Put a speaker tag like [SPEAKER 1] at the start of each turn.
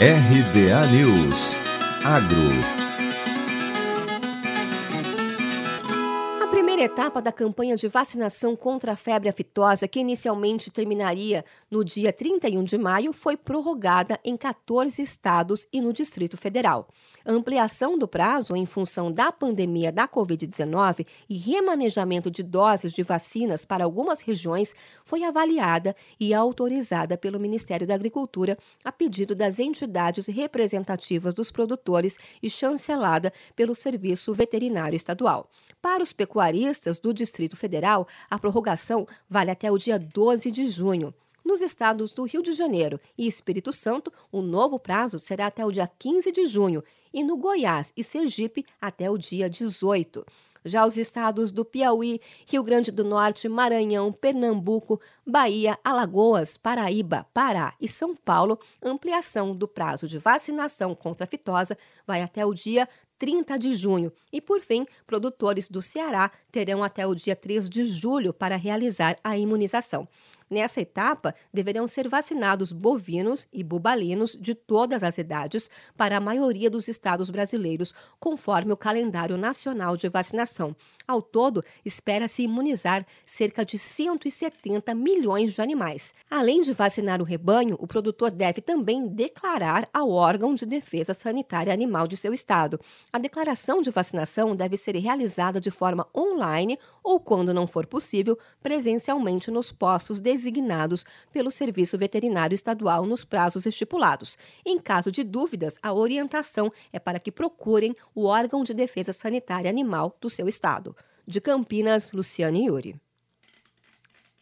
[SPEAKER 1] RBA News. Agro
[SPEAKER 2] primeira etapa da campanha de vacinação contra a febre aftosa, que inicialmente terminaria no dia 31 de maio, foi prorrogada em 14 estados e no Distrito Federal. A ampliação do prazo em função da pandemia da Covid-19 e remanejamento de doses de vacinas para algumas regiões foi avaliada e autorizada pelo Ministério da Agricultura a pedido das entidades representativas dos produtores e chancelada pelo Serviço Veterinário Estadual. Para os pecuaristas do Distrito Federal, a prorrogação vale até o dia 12 de junho. Nos estados do Rio de Janeiro e Espírito Santo, o novo prazo será até o dia 15 de junho e no Goiás e Sergipe até o dia 18. Já os estados do Piauí, Rio Grande do Norte, Maranhão, Pernambuco, Bahia, Alagoas, Paraíba, Pará e São Paulo, ampliação do prazo de vacinação contra a fitosa vai até o dia 30 de junho. E, por fim, produtores do Ceará terão até o dia 3 de julho para realizar a imunização. Nessa etapa, deverão ser vacinados bovinos e bubalinos de todas as idades para a maioria dos estados brasileiros, conforme o calendário nacional de vacinação. Ao todo, espera-se imunizar cerca de 170 milhões de animais. Além de vacinar o rebanho, o produtor deve também declarar ao órgão de defesa sanitária animal de seu estado. A declaração de vacinação deve ser realizada de forma online ou, quando não for possível, presencialmente nos postos designados pelo Serviço Veterinário Estadual nos prazos estipulados. Em caso de dúvidas, a orientação é para que procurem o órgão de defesa sanitária animal do seu estado. De Campinas, Luciane Yuri.